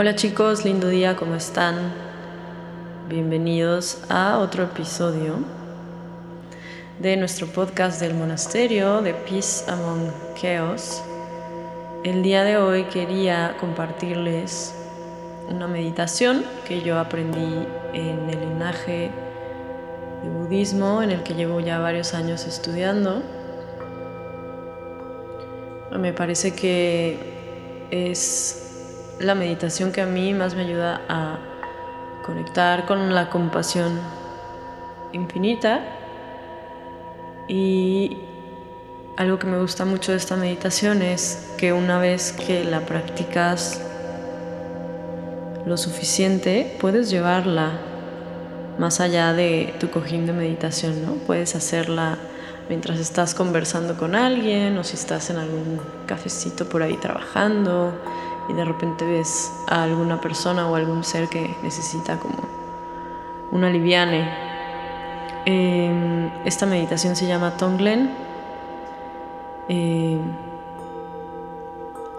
Hola chicos, lindo día, ¿cómo están? Bienvenidos a otro episodio de nuestro podcast del monasterio de Peace Among Chaos. El día de hoy quería compartirles una meditación que yo aprendí en el linaje de budismo en el que llevo ya varios años estudiando. Me parece que es la meditación que a mí más me ayuda a conectar con la compasión infinita y algo que me gusta mucho de esta meditación es que una vez que la practicas lo suficiente, puedes llevarla más allá de tu cojín de meditación, ¿no? Puedes hacerla mientras estás conversando con alguien o si estás en algún cafecito por ahí trabajando y de repente ves a alguna persona o algún ser que necesita como un aliviane. Em, esta meditación se llama Tonglen em,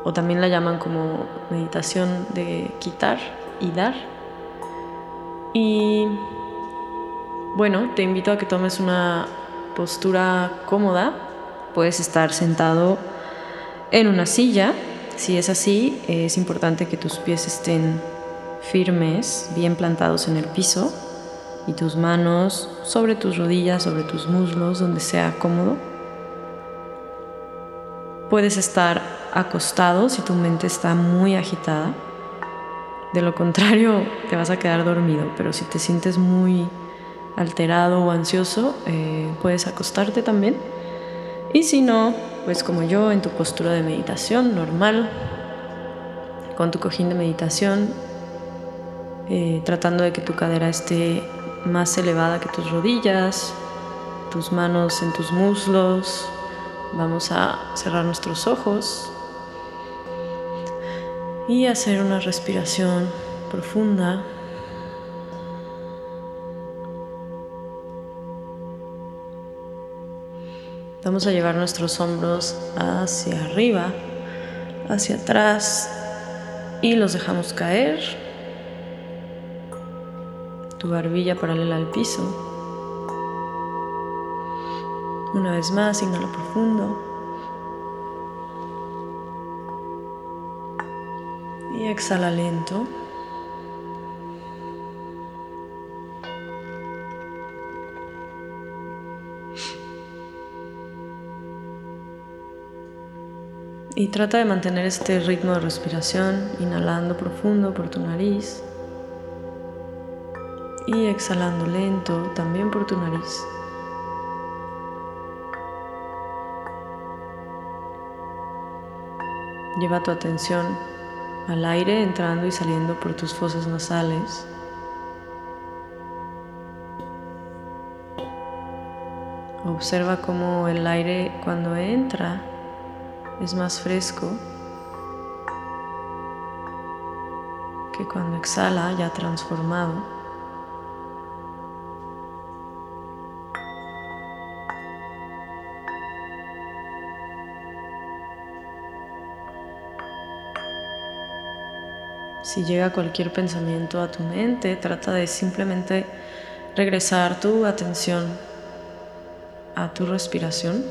o también la llaman como meditación de quitar y dar. Y bueno, te invito a que tomes una postura cómoda. Puedes estar sentado en una silla si es así, es importante que tus pies estén firmes, bien plantados en el piso y tus manos sobre tus rodillas, sobre tus muslos, donde sea cómodo. Puedes estar acostado si tu mente está muy agitada. De lo contrario, te vas a quedar dormido, pero si te sientes muy alterado o ansioso, eh, puedes acostarte también. Y si no, pues como yo, en tu postura de meditación normal, con tu cojín de meditación, eh, tratando de que tu cadera esté más elevada que tus rodillas, tus manos en tus muslos. Vamos a cerrar nuestros ojos y hacer una respiración profunda. Vamos a llevar nuestros hombros hacia arriba, hacia atrás y los dejamos caer. Tu barbilla paralela al piso. Una vez más, inhala profundo. Y exhala lento. Y trata de mantener este ritmo de respiración, inhalando profundo por tu nariz y exhalando lento también por tu nariz. Lleva tu atención al aire entrando y saliendo por tus fosas nasales. Observa cómo el aire cuando entra es más fresco que cuando exhala ya transformado. Si llega cualquier pensamiento a tu mente, trata de simplemente regresar tu atención a tu respiración.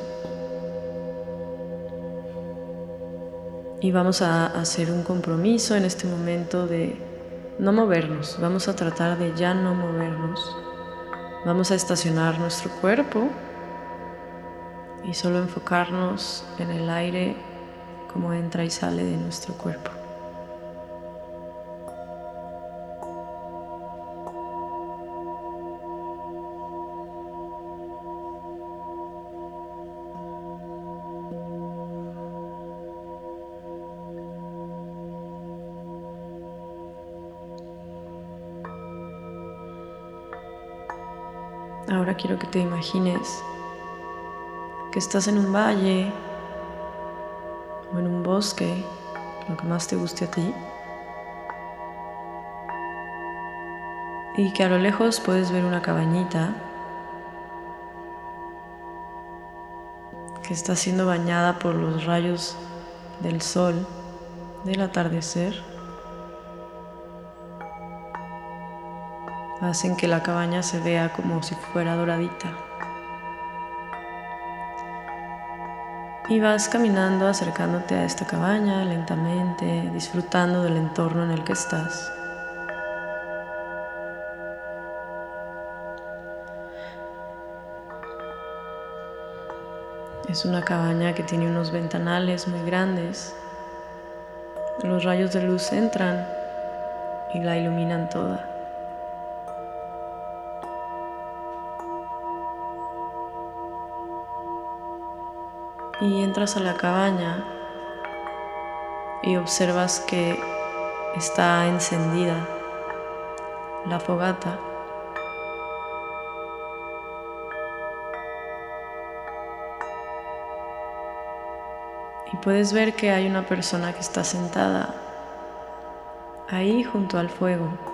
Y vamos a hacer un compromiso en este momento de no movernos. Vamos a tratar de ya no movernos. Vamos a estacionar nuestro cuerpo y solo enfocarnos en el aire como entra y sale de nuestro cuerpo. Ahora quiero que te imagines que estás en un valle o en un bosque, lo que más te guste a ti. Y que a lo lejos puedes ver una cabañita que está siendo bañada por los rayos del sol del atardecer. Hacen que la cabaña se vea como si fuera doradita. Y vas caminando acercándote a esta cabaña lentamente, disfrutando del entorno en el que estás. Es una cabaña que tiene unos ventanales muy grandes. Los rayos de luz entran y la iluminan toda. Y entras a la cabaña y observas que está encendida la fogata. y puedes ver que hay una persona que está sentada ahí junto al fuego.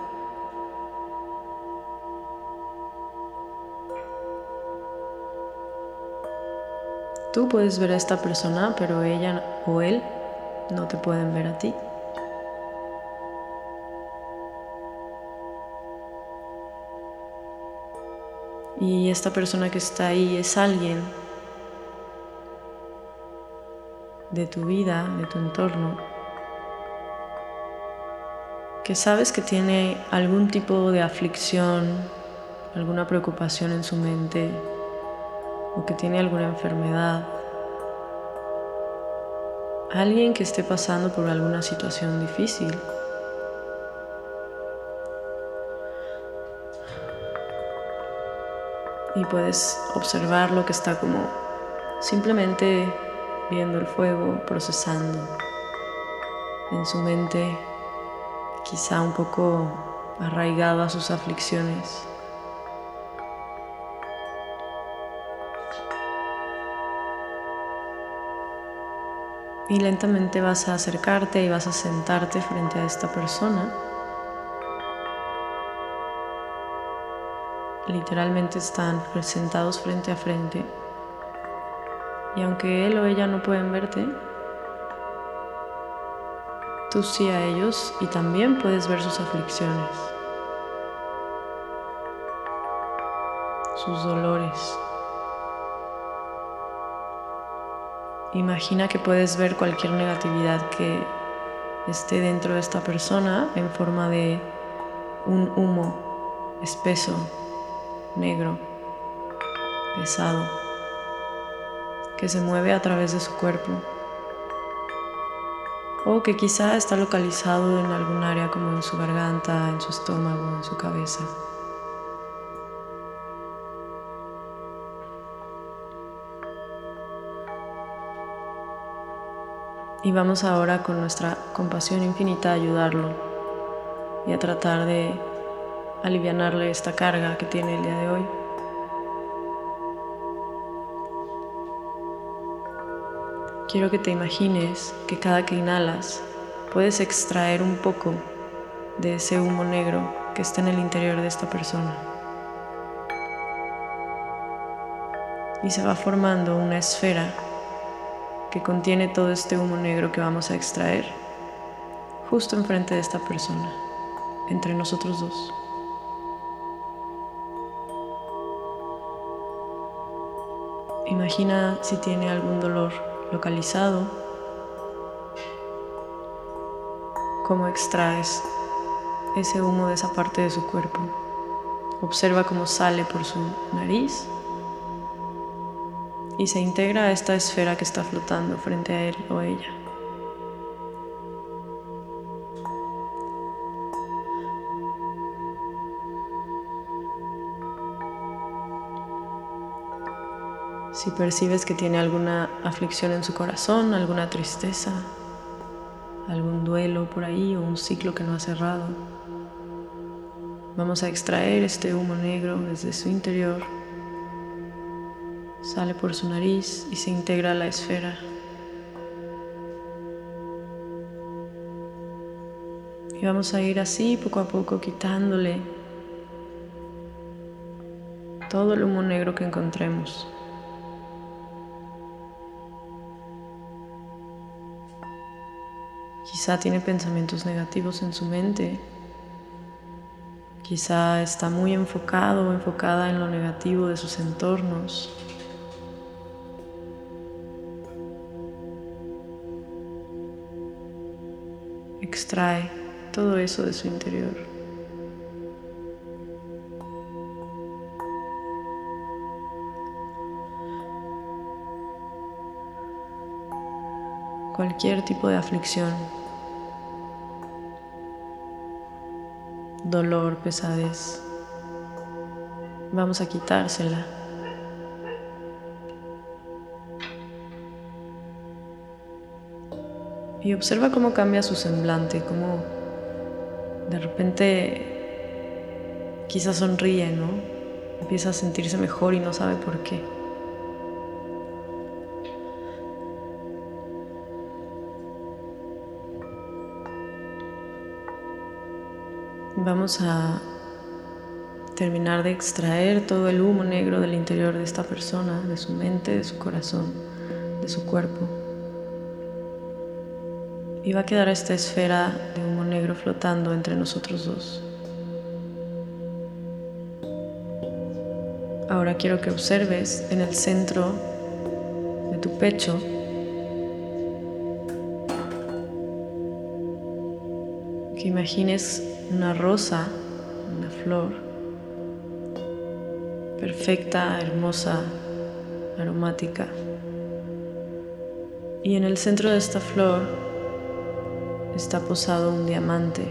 Tú puedes ver a esta persona, pero ella o él no te pueden ver a ti. Y esta persona que está ahí es alguien de tu vida, de tu entorno, que sabes que tiene algún tipo de aflicción, alguna preocupación en su mente, o que tiene alguna enfermedad, alguien que esté pasando por alguna situación difícil. Y puedes observar lo que está como simplemente viendo el fuego, procesando en su mente, quizá un poco arraigado a sus aflicciones. Y lentamente vas a acercarte y vas a sentarte frente a esta persona. Literalmente están sentados frente a frente. Y aunque él o ella no pueden verte, tú sí a ellos y también puedes ver sus aflicciones, sus dolores. Imagina que puedes ver cualquier negatividad que esté dentro de esta persona en forma de un humo espeso, negro, pesado que se mueve a través de su cuerpo o que quizá está localizado en algún área como en su garganta, en su estómago, en su cabeza. Y vamos ahora con nuestra compasión infinita a ayudarlo y a tratar de alivianarle esta carga que tiene el día de hoy. Quiero que te imagines que cada que inhalas puedes extraer un poco de ese humo negro que está en el interior de esta persona. Y se va formando una esfera que contiene todo este humo negro que vamos a extraer justo enfrente de esta persona, entre nosotros dos. Imagina si tiene algún dolor localizado, cómo extraes ese humo de esa parte de su cuerpo. Observa cómo sale por su nariz y se integra a esta esfera que está flotando frente a él o ella. Si percibes que tiene alguna aflicción en su corazón, alguna tristeza, algún duelo por ahí o un ciclo que no ha cerrado, vamos a extraer este humo negro desde su interior. Sale por su nariz y se integra a la esfera. Y vamos a ir así poco a poco quitándole todo el humo negro que encontremos. Quizá tiene pensamientos negativos en su mente. Quizá está muy enfocado o enfocada en lo negativo de sus entornos. Extrae todo eso de su interior. cualquier tipo de aflicción, dolor, pesadez. Vamos a quitársela. Y observa cómo cambia su semblante, cómo de repente quizás sonríe, ¿no? Empieza a sentirse mejor y no sabe por qué. Vamos a terminar de extraer todo el humo negro del interior de esta persona, de su mente, de su corazón, de su cuerpo. Y va a quedar esta esfera de humo negro flotando entre nosotros dos. Ahora quiero que observes en el centro de tu pecho que imagines una rosa, una flor, perfecta, hermosa, aromática. Y en el centro de esta flor está posado un diamante.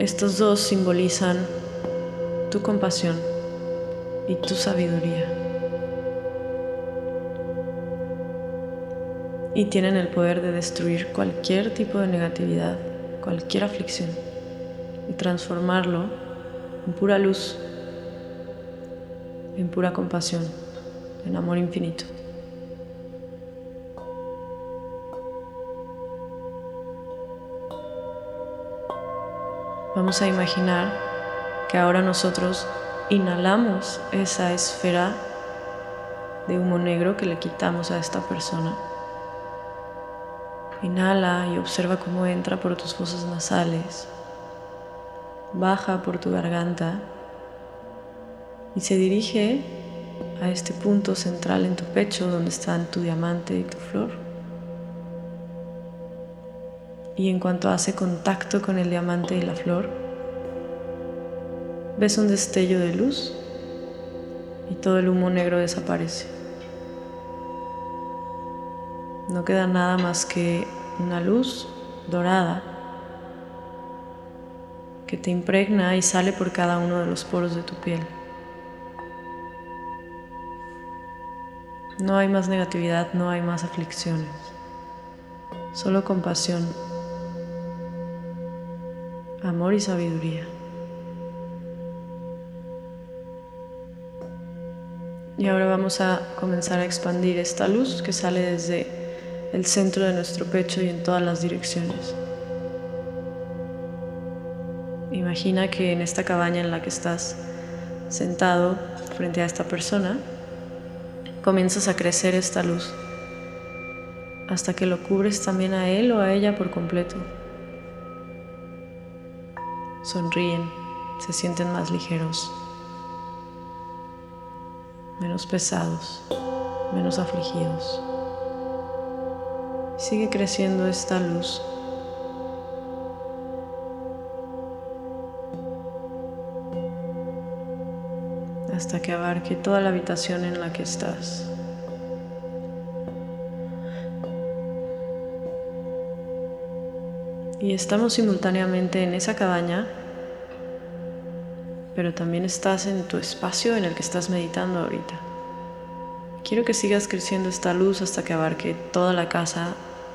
Estos dos simbolizan tu compasión y tu sabiduría. y tienen el poder de destruir cualquier tipo de negatividad, cualquier aflicción y transformarlo en pura luz, en pura compasión, en amor infinito. Vamos a imaginar que ahora nosotros inhalamos esa esfera de humo negro que le quitamos a esta persona Inhala y observa cómo entra por tus fosas nasales, baja por tu garganta y se dirige a este punto central en tu pecho donde están tu diamante y tu flor. Y en cuanto hace contacto con el diamante y la flor, ves un destello de luz y todo el humo negro desaparece. No queda nada más que una luz dorada que te impregna y sale por cada uno de los poros de tu piel. No hay más negatividad, no hay más aflicciones, solo compasión, amor y sabiduría. Y ahora vamos a comenzar a expandir esta luz que sale desde el centro de nuestro pecho y en todas las direcciones. Imagina que en esta cabaña en la que estás sentado frente a esta persona, comienzas a crecer esta luz hasta que lo cubres también a él o a ella por completo. Sonríen, se sienten más ligeros, menos pesados, menos afligidos. Sigue creciendo esta luz. hasta que abarque toda la habitación en la que estás. Y estamos simultáneamente en esa cabaña, pero también estás en tu espacio en el que estás meditando ahorita. Quiero que sigas creciendo esta luz hasta que abarque toda la casa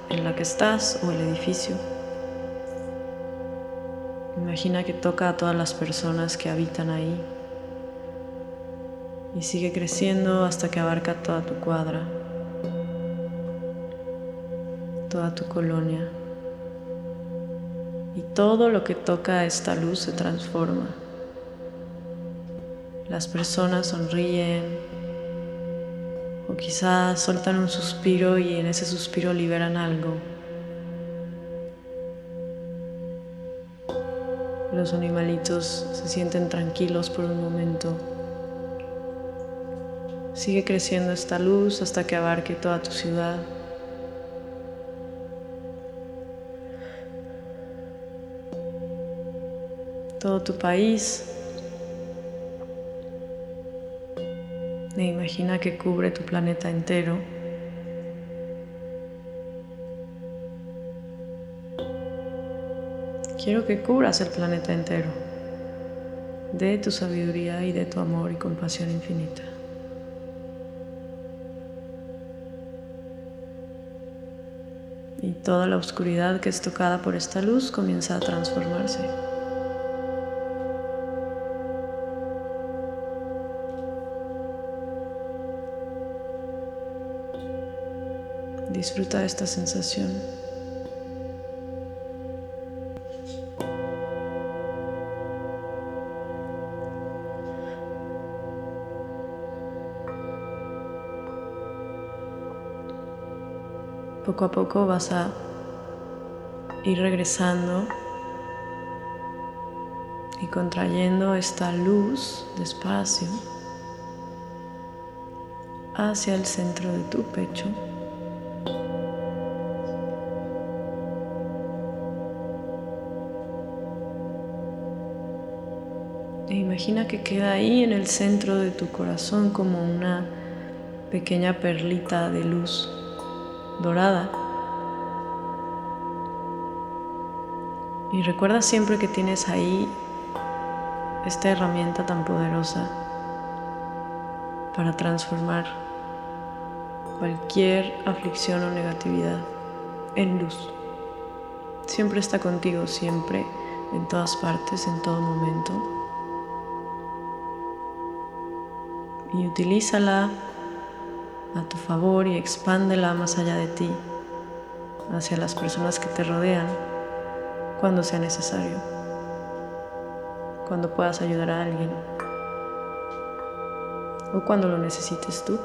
en la que estás o el edificio. Imagina que toca a todas las personas que habitan ahí y sigue creciendo hasta que abarca toda tu cuadra, toda tu colonia y todo lo que toca esta luz se transforma. Las personas sonríen o quizás soltan un suspiro y en ese suspiro liberan algo. Los animalitos se sienten tranquilos por un momento. Sigue creciendo esta luz hasta que abarque toda tu ciudad. Todo tu país. E imagina que cubre tu planeta entero. Quiero que cubras el planeta entero de tu sabiduría y de tu amor y compasión infinita. Y toda la oscuridad que es tocada por esta luz comienza a transformarse. Disfruta esta sensación. Poco a poco vas a ir regresando y contrayendo esta luz despacio hacia el centro de tu pecho. Imagina que queda ahí en el centro de tu corazón como una pequeña perlita de luz dorada. Y recuerda siempre que tienes ahí esta herramienta tan poderosa para transformar cualquier aflicción o negatividad en luz. Siempre está contigo, siempre, en todas partes, en todo momento. Y utilízala a tu favor y expándela más allá de ti, hacia las personas que te rodean, cuando sea necesario, cuando puedas ayudar a alguien o cuando lo necesites tú.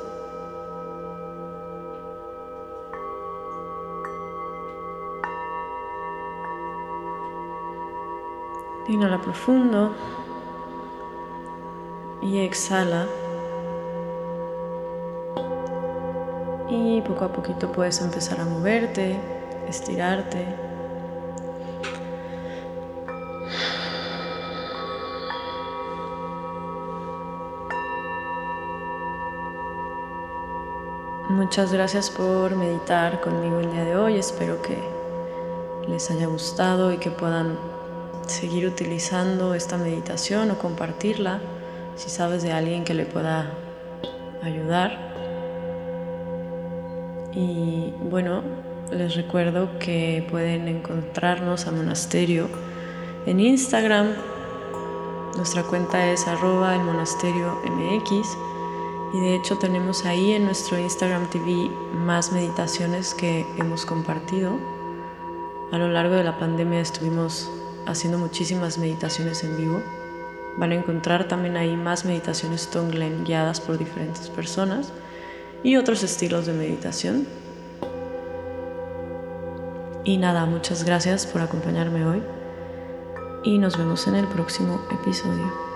Inhala profundo y exhala. Y poco a poquito puedes empezar a moverte, estirarte. Muchas gracias por meditar conmigo el día de hoy. Espero que les haya gustado y que puedan seguir utilizando esta meditación o compartirla si sabes de alguien que le pueda ayudar. Y bueno, les recuerdo que pueden encontrarnos a Monasterio en Instagram. Nuestra cuenta es arroba el monasterio MX. Y de hecho tenemos ahí en nuestro Instagram TV más meditaciones que hemos compartido. A lo largo de la pandemia estuvimos haciendo muchísimas meditaciones en vivo. Van a encontrar también ahí más meditaciones Tonglen guiadas por diferentes personas y otros estilos de meditación. Y nada, muchas gracias por acompañarme hoy y nos vemos en el próximo episodio.